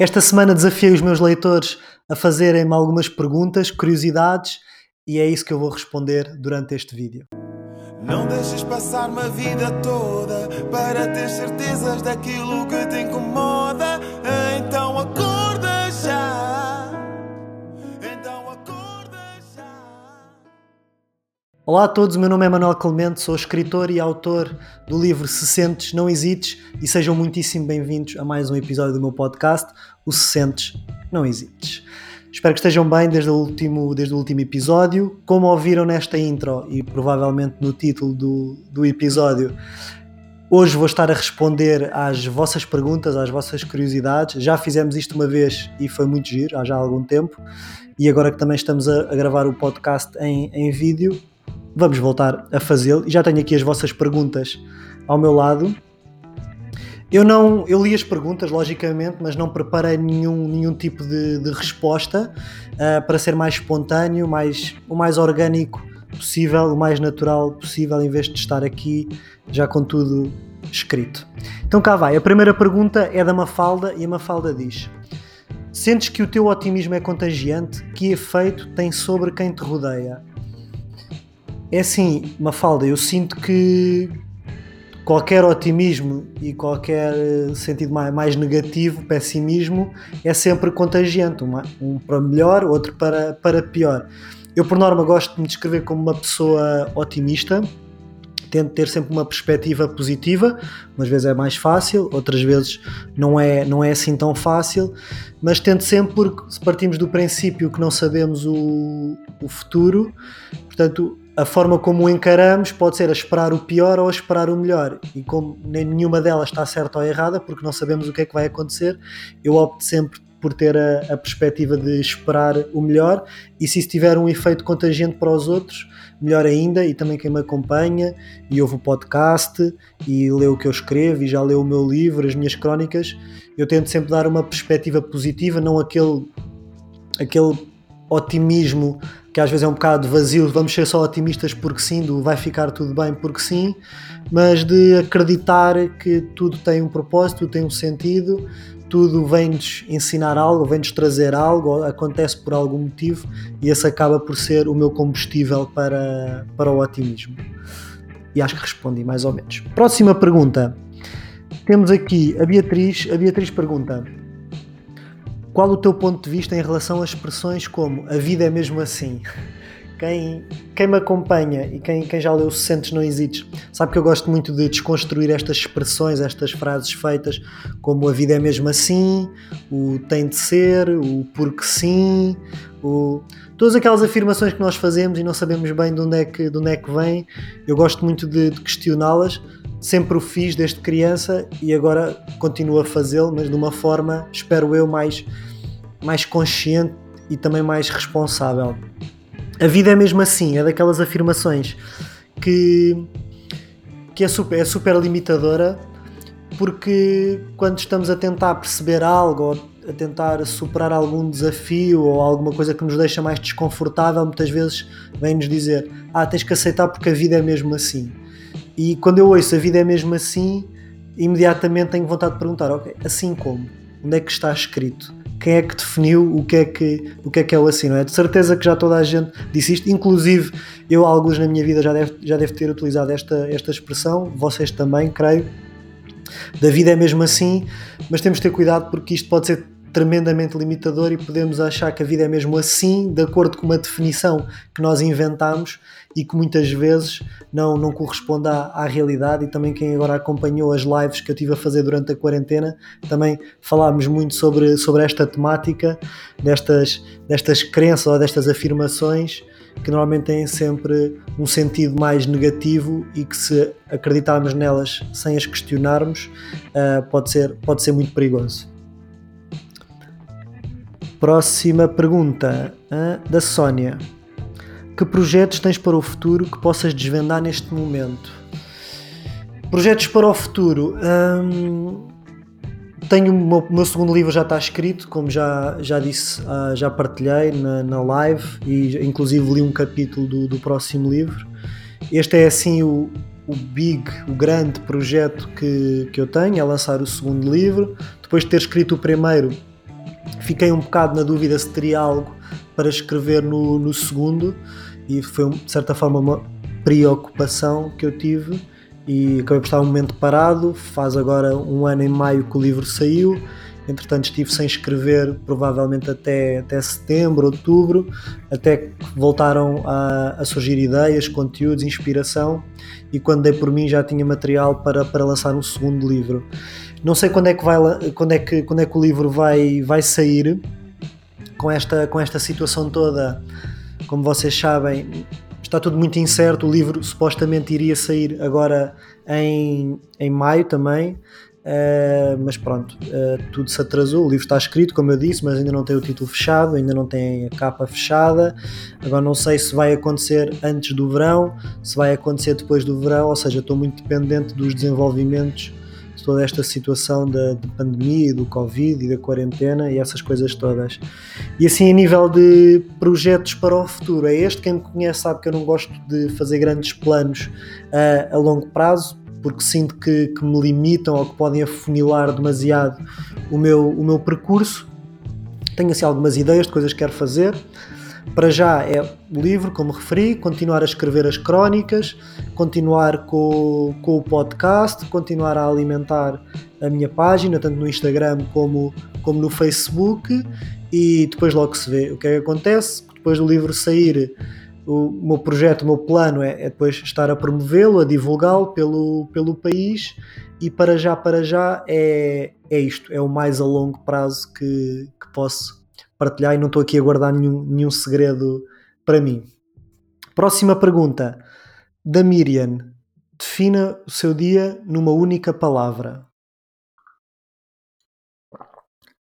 Esta semana desafiei os meus leitores a fazerem-me algumas perguntas, curiosidades, e é isso que eu vou responder durante este vídeo. Não deixes passar uma vida toda para ter certezas daquilo que te incomoda. Olá a todos, meu nome é Manuel Clemente, sou escritor e autor do livro Se Sentes, Não Hesites e sejam muitíssimo bem-vindos a mais um episódio do meu podcast, o Se Sentes, Não Hesites. Espero que estejam bem desde o último, desde o último episódio. Como ouviram nesta intro e provavelmente no título do, do episódio, hoje vou estar a responder às vossas perguntas, às vossas curiosidades. Já fizemos isto uma vez e foi muito giro, há já algum tempo. E agora que também estamos a, a gravar o podcast em, em vídeo, vamos voltar a fazê-lo. E já tenho aqui as vossas perguntas ao meu lado. Eu não, eu li as perguntas, logicamente, mas não preparei nenhum, nenhum tipo de, de resposta uh, para ser mais espontâneo, mais, o mais orgânico possível, o mais natural possível, em vez de estar aqui já com tudo escrito. Então cá vai. A primeira pergunta é da Mafalda e a Mafalda diz: Sentes que o teu otimismo é contagiante? Que efeito tem sobre quem te rodeia? É assim, Mafalda, eu sinto que qualquer otimismo e qualquer eh, sentido mais, mais negativo, pessimismo, é sempre contagiante, uma, um para melhor, outro para, para pior. Eu, por norma, gosto de me descrever como uma pessoa otimista, tento ter sempre uma perspectiva positiva, umas vezes é mais fácil, outras vezes não é, não é assim tão fácil, mas tento sempre porque se partimos do princípio que não sabemos o, o futuro, portanto a forma como o encaramos pode ser a esperar o pior ou a esperar o melhor. E como nem nenhuma delas está certa ou errada, porque não sabemos o que é que vai acontecer, eu opto sempre por ter a, a perspectiva de esperar o melhor e se isso tiver um efeito contagiante para os outros, melhor ainda, e também quem me acompanha e ouve o podcast e lê o que eu escrevo e já leu o meu livro, as minhas crónicas, eu tento sempre dar uma perspectiva positiva, não aquele, aquele otimismo que às vezes é um bocado vazio, vamos ser só otimistas porque sim, do vai ficar tudo bem porque sim, mas de acreditar que tudo tem um propósito, tudo tem um sentido, tudo vem-nos ensinar algo, vem-nos trazer algo, acontece por algum motivo e esse acaba por ser o meu combustível para, para o otimismo. E acho que respondi mais ou menos. Próxima pergunta. Temos aqui a Beatriz. A Beatriz pergunta: qual o teu ponto de vista em relação a expressões como a vida é mesmo assim? Quem, quem me acompanha e quem, quem já leu Se Sentes Não Hesites sabe que eu gosto muito de desconstruir estas expressões, estas frases feitas como a vida é mesmo assim, o tem de ser, o porque sim, o... todas aquelas afirmações que nós fazemos e não sabemos bem de onde é que, de onde é que vem. Eu gosto muito de, de questioná-las sempre o fiz desde criança e agora continuo a fazê-lo, mas de uma forma, espero eu, mais, mais consciente e também mais responsável. A vida é mesmo assim, é daquelas afirmações que, que é, super, é super limitadora porque quando estamos a tentar perceber algo ou a tentar superar algum desafio ou alguma coisa que nos deixa mais desconfortável, muitas vezes vem-nos dizer: Ah, tens que aceitar porque a vida é mesmo assim. E quando eu ouço a vida é mesmo assim, imediatamente tenho vontade de perguntar, ok, assim como? Onde é que está escrito? Quem é que definiu o que é que, o que é que é o assim, não é? De certeza que já toda a gente disse isto, inclusive eu, alguns na minha vida, já deve, já deve ter utilizado esta, esta expressão, vocês também, creio. Da vida é mesmo assim, mas temos de ter cuidado porque isto pode ser tremendamente limitador e podemos achar que a vida é mesmo assim, de acordo com uma definição que nós inventamos e que muitas vezes não, não corresponde à, à, realidade. E também quem agora acompanhou as lives que eu tive a fazer durante a quarentena, também falámos muito sobre, sobre esta temática, destas, destas crenças ou destas afirmações que normalmente têm sempre um sentido mais negativo e que se acreditarmos nelas sem as questionarmos uh, pode, ser, pode ser muito perigoso. Próxima pergunta da Sónia. Que projetos tens para o futuro que possas desvendar neste momento? Projetos para o futuro. Hum, tenho o meu, meu, segundo livro já está escrito, como já, já disse, uh, já partilhei na, na live e inclusive li um capítulo do, do próximo livro. Este é assim o, o big, o grande projeto que, que eu tenho, é lançar o segundo livro. Depois de ter escrito o primeiro, fiquei um bocado na dúvida se teria algo para escrever no, no segundo e foi de certa forma uma preocupação que eu tive e acabei por estar um momento parado. Faz agora um ano em maio que o livro saiu. Entretanto, estive sem escrever, provavelmente até, até setembro, outubro, até que voltaram a, a, surgir ideias, conteúdos, inspiração. E quando dei por mim, já tinha material para, para lançar um segundo livro. Não sei quando é que, vai, quando é que, quando é que o livro vai, vai sair, com esta, com esta situação toda. Como vocês sabem, está tudo muito incerto. O livro supostamente iria sair agora em, em maio também. Uh, mas pronto, uh, tudo se atrasou. O livro está escrito, como eu disse, mas ainda não tem o título fechado, ainda não tem a capa fechada. Agora não sei se vai acontecer antes do verão, se vai acontecer depois do verão, ou seja, estou muito dependente dos desenvolvimentos de toda esta situação da, pandemia, do Covid e da quarentena e essas coisas todas. E assim, a nível de projetos para o futuro, é este. Quem me conhece sabe que eu não gosto de fazer grandes planos a, a longo prazo, porque sinto que, que, me limitam ou que podem afunilar demasiado o meu, o meu percurso. Tenho assim algumas ideias de coisas que quero fazer. Para já é o livro, como referi, continuar a escrever as crónicas, continuar com, com o podcast, continuar a alimentar a minha página, tanto no Instagram como, como no Facebook, e depois logo se vê o que é que acontece. Depois do livro sair, o meu projeto, o meu plano é, é depois estar a promovê-lo, a divulgá-lo pelo, pelo país, e para já, para já é, é isto, é o mais a longo prazo que, que posso partilhar e não estou aqui a guardar nenhum, nenhum segredo para mim. Próxima pergunta da Miriam. Defina o seu dia numa única palavra.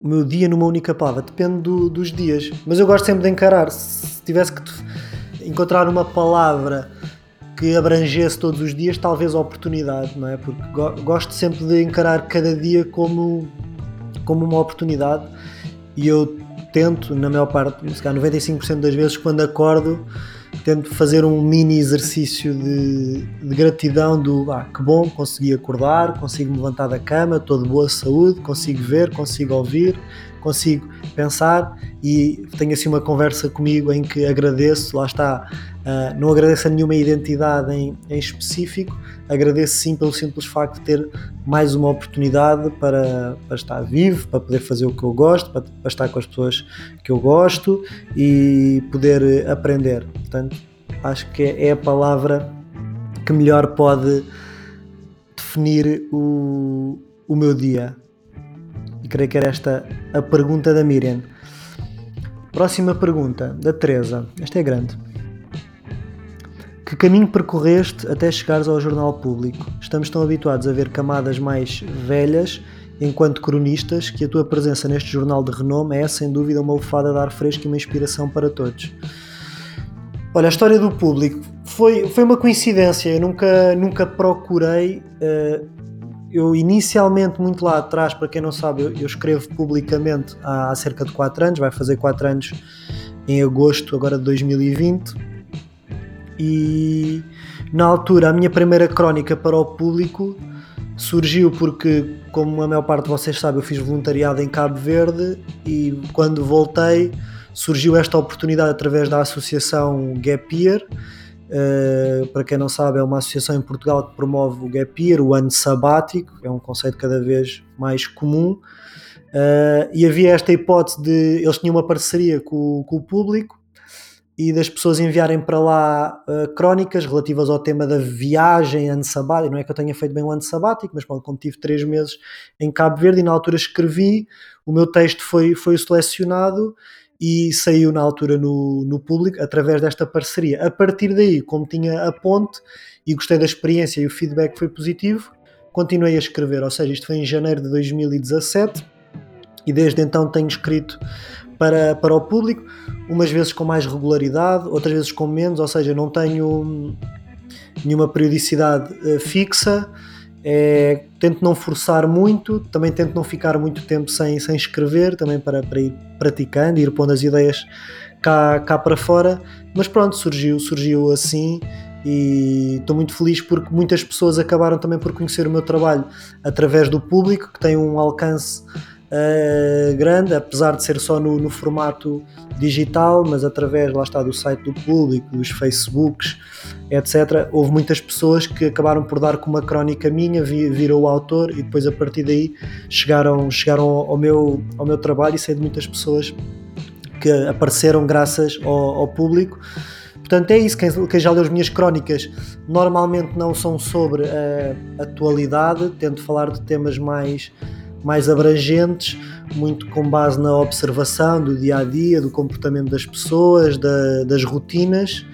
O meu dia numa única palavra depende do, dos dias, mas eu gosto sempre de encarar. Se tivesse que encontrar uma palavra que abrangesse todos os dias, talvez a oportunidade, não é? Porque gosto sempre de encarar cada dia como, como uma oportunidade e eu tento, na maior parte, se calhar 95% das vezes, quando acordo, tento fazer um mini exercício de, de gratidão do ah, que bom, consegui acordar, consigo me levantar da cama, estou de boa saúde, consigo ver, consigo ouvir, consigo pensar. E tenho assim uma conversa comigo em que agradeço, lá está, uh, não agradeço a nenhuma identidade em, em específico, agradeço sim pelo simples facto de ter mais uma oportunidade para, para estar vivo, para poder fazer o que eu gosto, para, para estar com as pessoas que eu gosto e poder aprender. Portanto, acho que é a palavra que melhor pode definir o, o meu dia. E creio que era esta a pergunta da Miriam. Próxima pergunta, da Teresa. Esta é grande. Que caminho percorreste até chegares ao jornal público? Estamos tão habituados a ver camadas mais velhas enquanto cronistas que a tua presença neste jornal de renome é sem dúvida uma lefada de ar fresco e uma inspiração para todos. Olha, a história do público foi, foi uma coincidência. Eu nunca, nunca procurei uh, eu inicialmente, muito lá atrás, para quem não sabe, eu, eu escrevo publicamente há, há, cerca de 4 anos, vai fazer 4 anos em agosto agora de 2020. E na altura, a minha primeira crónica para o público surgiu porque, como a maior parte de vocês sabe, eu fiz voluntariado em Cabo Verde e quando voltei surgiu esta oportunidade através da associação Gap Year Uh, para quem não sabe, é uma associação em Portugal que promove o gap year, o ano sabático, é um conceito cada vez mais comum. Uh, e havia esta hipótese de. Eles tinham uma parceria com, com o público e das pessoas enviarem para lá uh, crónicas relativas ao tema da viagem, ano sabático. Não é que eu tenha feito bem o ano sabático, mas pronto, como tive três meses em Cabo Verde e na altura escrevi, o meu texto foi, foi selecionado e saiu na altura no, no público através desta parceria. A partir daí, como tinha a ponte e gostei da experiência e o feedback foi positivo, continuei a escrever. Ou seja, isto foi em janeiro de 2017 e desde então tenho escrito para, para o público, umas vezes com mais regularidade, outras vezes com menos, ou seja, não tenho nenhuma periodicidade uh, fixa. É, tento não forçar muito, também tento não ficar muito tempo sem, sem escrever, também para, para ir praticando, ir pondo as ideias cá, cá para fora. Mas pronto, surgiu, surgiu assim e estou muito feliz porque muitas pessoas acabaram também por conhecer o meu trabalho através do público, que tem um alcance uh, grande, apesar de ser só no, no, formato digital, mas através, lá está, do site do público, dos Facebooks, etc. Houve muitas pessoas que acabaram por dar com uma crónica minha, viram o autor e depois a partir daí chegaram, chegaram ao, meu, ao meu trabalho e sei de muitas pessoas que apareceram graças ao, ao público. Portanto, é isso. Quem, quem, já leu as minhas crónicas normalmente não são sobre a atualidade, tento falar de temas mais mais abrangentes, muito com base na observação do dia a dia, do comportamento das pessoas, da, das rotinas.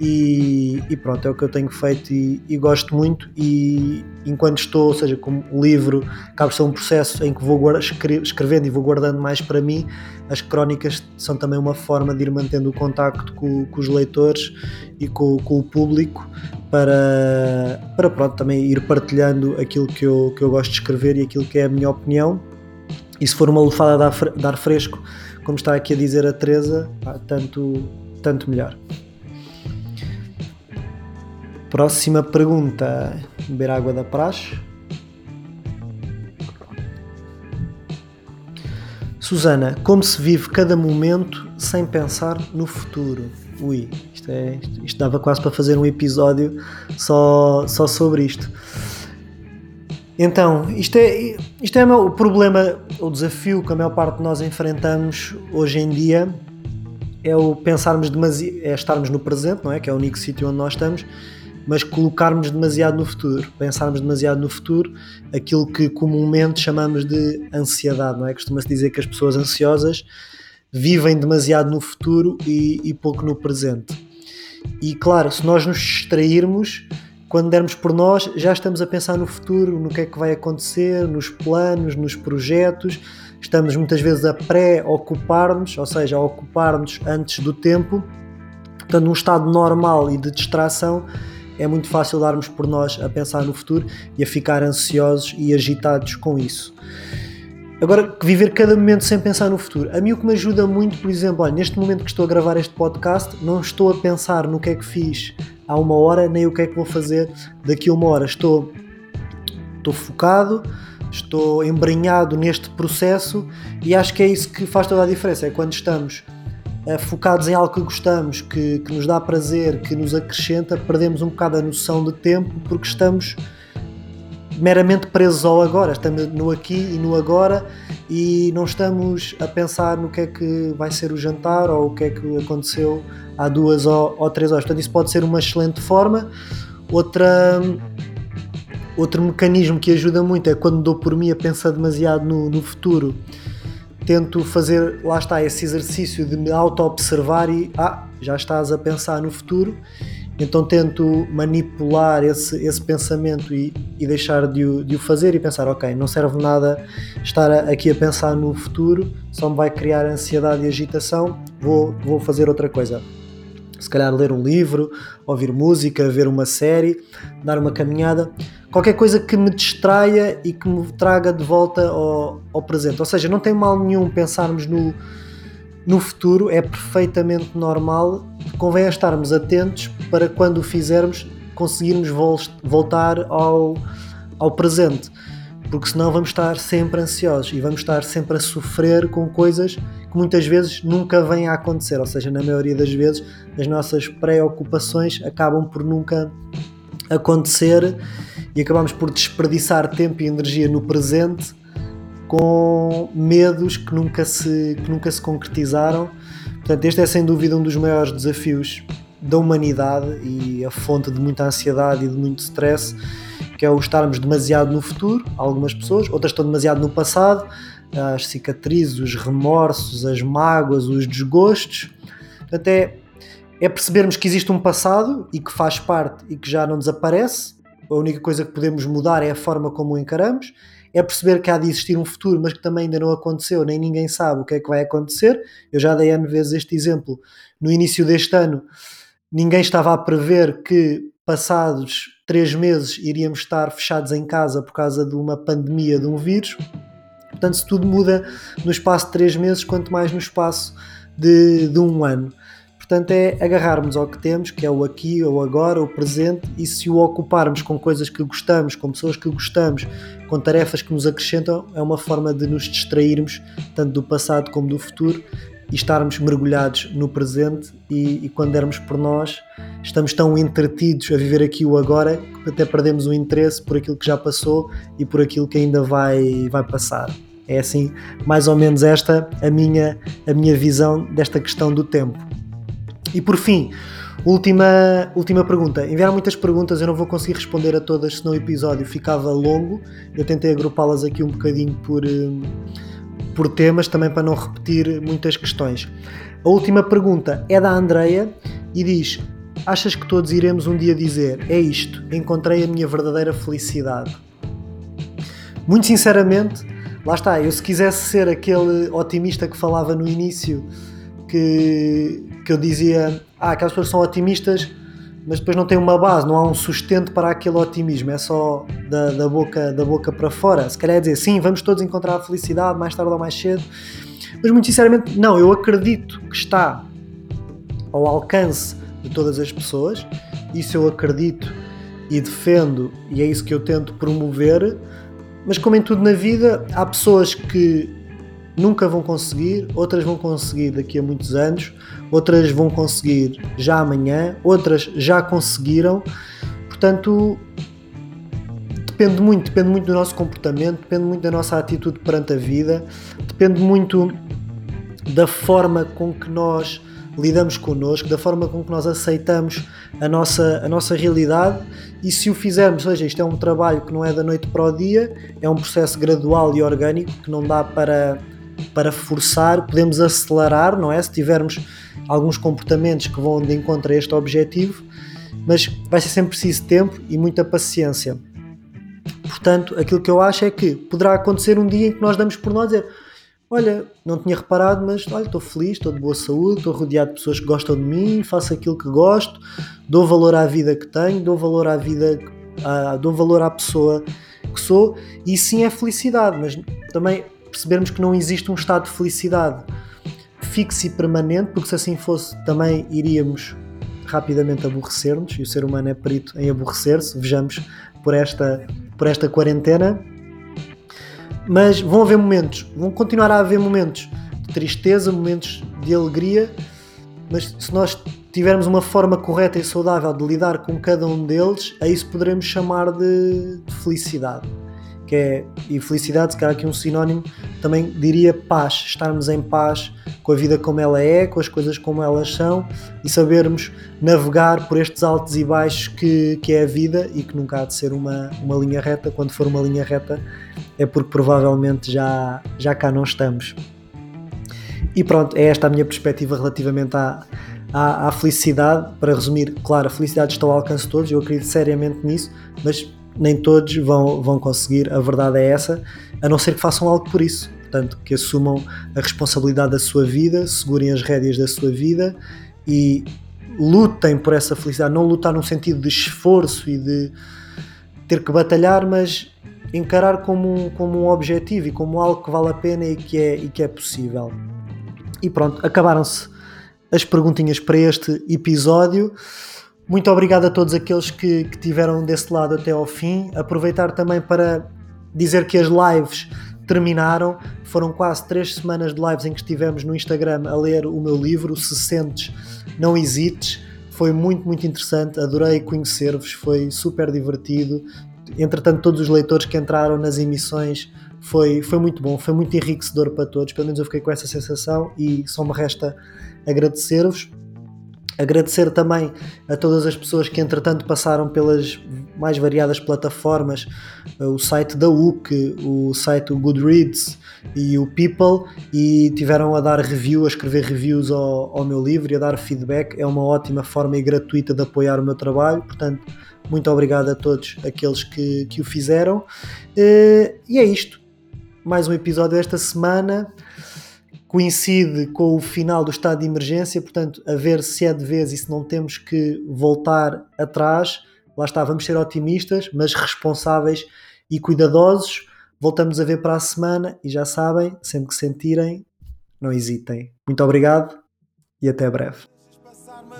E, e, pronto, é o que eu tenho feito e, e, gosto muito. E enquanto estou, ou seja, como livro acaba ser um processo em que vou escrevendo e vou guardando mais para mim, as crónicas são também uma forma de ir mantendo o contacto com, com os leitores e com, com, o público para, para pronto, também ir partilhando aquilo que eu, que eu gosto de escrever e aquilo que é a minha opinião. E se for uma lufada de ar, fresco, como está aqui a dizer a Teresa, tanto, tanto melhor. Próxima pergunta: beber água da praxe. Susana, como se vive cada momento sem pensar no futuro? Ui, isto, é, isto dava quase para fazer um episódio só, só sobre isto. Então, isto é, isto é o problema, o desafio que a maior parte de nós enfrentamos hoje em dia é o pensarmos demasiado, é estarmos no presente, não é? Que é o único sítio onde nós estamos mas colocarmos demasiado no futuro, pensarmos demasiado no futuro, aquilo que comumente chamamos de ansiedade, não é? Costuma-se dizer que as pessoas ansiosas vivem demasiado no futuro e, e pouco no presente. E claro, se nós nos distrairmos, quando dermos por nós, já estamos a pensar no futuro, no que é que vai acontecer, nos planos, nos projetos. Estamos muitas vezes a pré-ocupar-nos, ou seja, a ocupar-nos antes do tempo. Portanto, num estado normal e de distração, é muito fácil darmos por nós a pensar no futuro e a ficar ansiosos e agitados com isso. Agora, viver cada momento sem pensar no futuro. A mim o que me ajuda muito, por exemplo, olha, neste momento que estou a gravar este podcast, não estou a pensar no que é que fiz há uma hora, nem o que é que vou fazer daqui a uma hora. Estou, estou focado, estou embrenhado neste processo e acho que é isso que faz toda a diferença. É quando estamos focados em algo que gostamos, que, que nos dá prazer, que nos acrescenta, perdemos um bocado a noção de tempo porque estamos meramente presos ao agora, estamos no aqui e no agora e não estamos a pensar no que é que vai ser o jantar ou o que é que aconteceu há duas ou, ou três horas. Portanto, isso pode ser uma excelente forma. Outra, outro mecanismo que ajuda muito é quando dou por mim a pensar demasiado no, no futuro tento fazer, lá está, esse exercício de me auto-observar e, ah, já estás a pensar no futuro, então tento manipular esse, esse pensamento e, e deixar de o, de o fazer e pensar, ok, não serve nada estar aqui a pensar no futuro, só me vai criar ansiedade e agitação, vou, vou fazer outra coisa. Se calhar ler um livro, ouvir música, ver uma série, dar uma caminhada qualquer coisa que me distraia e que me traga de volta ao, ao presente. Ou seja, não tem mal nenhum pensarmos no, no futuro, é perfeitamente normal. Convém estarmos atentos para quando o fizermos conseguirmos vol voltar ao, ao presente, porque senão vamos estar sempre ansiosos e vamos estar sempre a sofrer com coisas que muitas vezes nunca vêm a acontecer. Ou seja, na maioria das vezes, as nossas preocupações acabam por nunca acontecer e acabamos por desperdiçar tempo e energia no presente com medos que nunca se, que nunca se concretizaram. Portanto, este é sem dúvida um dos maiores desafios da humanidade e a fonte de muita ansiedade e de muito stress, que é o estarmos demasiado no futuro, algumas pessoas, outras estão demasiado no passado, as cicatrizes, os remorsos, as mágoas, os desgostos. Portanto, é, é percebermos que existe um passado e que faz parte e que já não desaparece, a única coisa que podemos mudar é a forma como o encaramos, é perceber que há de existir um futuro, mas que também ainda não aconteceu, nem ninguém sabe o que é que vai acontecer. Eu já dei N vezes este exemplo. No início deste ano, ninguém estava a prever que passados três meses iríamos estar fechados em casa por causa de uma pandemia de um vírus. Portanto, se tudo muda no espaço de três meses, quanto mais no espaço de, de um ano. Portanto, é agarrarmos ao que temos, que é o aqui, o agora, o presente, e se o ocuparmos com coisas que gostamos, com pessoas que gostamos, com tarefas que nos acrescentam, é uma forma de nos distrairmos tanto do passado como do futuro e estarmos mergulhados no presente e, e, quando dermos por nós estamos tão entretidos a viver aqui o agora que até perdemos o interesse por aquilo que já passou e por aquilo que ainda vai, vai passar. É assim, mais ou menos esta a minha, a minha visão desta questão do tempo. E por fim, última, última pergunta. Enviaram muitas perguntas, eu não vou conseguir responder a todas, senão o episódio ficava longo. Eu tentei agrupá-las aqui um bocadinho por hum, por temas também para não repetir muitas questões. A última pergunta é da Andreia e diz: Achas que todos iremos um dia dizer é isto, encontrei a minha verdadeira felicidade? Muito sinceramente, lá está, eu se quisesse ser aquele otimista que falava no início, que, que eu dizia, ah, aquelas pessoas são otimistas mas depois não tem uma base, não há um sustento para aquele otimismo, é só da, da, boca, da boca para fora. Se calhar é dizer sim, vamos todos encontrar a felicidade mais tarde ou mais cedo, mas muito sinceramente, não, eu acredito que está ao alcance de todas as pessoas, isso eu acredito e defendo, e é isso que eu tento promover. Mas, como em tudo na vida, há pessoas que nunca vão conseguir, outras vão conseguir daqui a muitos anos, outras vão conseguir já amanhã, outras já conseguiram. Portanto, depende muito, depende muito do nosso comportamento, depende muito da nossa atitude perante a vida, depende muito da forma com que nós lidamos connosco, da forma com que nós aceitamos a nossa, a nossa realidade e se o fizermos, ou seja, isto é um trabalho que não é da noite para o dia, é um processo gradual e orgânico que não dá para para forçar, podemos acelerar, não é? Se tivermos alguns comportamentos que vão de encontro a este objetivo, mas vai ser sempre preciso tempo e muita paciência. Portanto, aquilo que eu acho é que poderá acontecer um dia em que nós damos por nós dizer olha, não tinha reparado, mas olha, estou feliz, estou de boa saúde, estou rodeado de pessoas que gostam de mim, faço aquilo que gosto, dou valor à vida que tenho, dou valor à vida, à, dou valor à pessoa que sou, e sim é felicidade, mas também percebermos que não existe um estado de felicidade fixo e permanente, porque se assim fosse também iríamos rapidamente aborrecer-nos e o ser humano é perito em aborrecer-se, vejamos por esta, por esta quarentena. Mas vão haver momentos, vão continuar a haver momentos de tristeza, momentos de alegria, mas se nós tivermos uma forma correta e saudável de lidar com cada um deles, a isso poderemos chamar de, de felicidade que é, e felicidade, se calhar aqui um sinónimo, também diria paz, estarmos em paz com a vida como ela é, com as coisas como elas são e sabermos navegar por estes altos e baixos que, que é a vida e que nunca há de ser uma, uma linha reta. Quando for uma linha reta é porque provavelmente já, já cá não estamos. E pronto, é esta a minha perspectiva relativamente à, à, à felicidade. Para resumir, claro, a felicidade está ao alcance de todos, eu acredito seriamente nisso, mas nem todos vão, vão conseguir, a verdade é essa, a não ser que façam algo por isso. Portanto, que assumam a responsabilidade da sua vida, segurem as rédeas da sua vida e lutem por essa felicidade. Não lutar num sentido de esforço e de ter que batalhar, mas encarar como um, como um objetivo e como algo que vale a pena e que é, e que é possível. E pronto, acabaram-se as perguntinhas para este episódio. Muito obrigado a todos aqueles que, que tiveram desse lado até ao fim. Aproveitar também para dizer que as lives terminaram. Foram quase três semanas de lives em que estivemos no Instagram a ler o meu livro, Se Sentes, Não Hesites. Foi muito, muito interessante. Adorei conhecer-vos, foi super divertido. Entretanto, todos os leitores que entraram nas emissões foi, foi muito bom, foi muito enriquecedor para todos. Pelo menos eu fiquei com essa sensação e só me resta agradecer-vos. Agradecer também a todas as pessoas que entretanto passaram pelas mais variadas plataformas, eh, o site da UC, o site Goodreads e o People, e tiveram a dar review, a escrever reviews ao, ao meu livro e a dar feedback. É uma ótima forma e gratuita de apoiar o meu trabalho, portanto, muito obrigado a todos aqueles que, que o fizeram. Eh, e é isto. Mais um episódio esta semana coincide com o final do estado de emergência, portanto, a ver se é de vez e se não temos que voltar atrás. Lá está, vamos ser otimistas, mas responsáveis e cuidadosos. Voltamos a ver para a semana e já sabem, sempre que sentirem, não hesitem. Muito obrigado e até breve.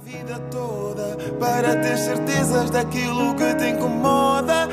Vida toda para ter certezas daquilo que te incomoda.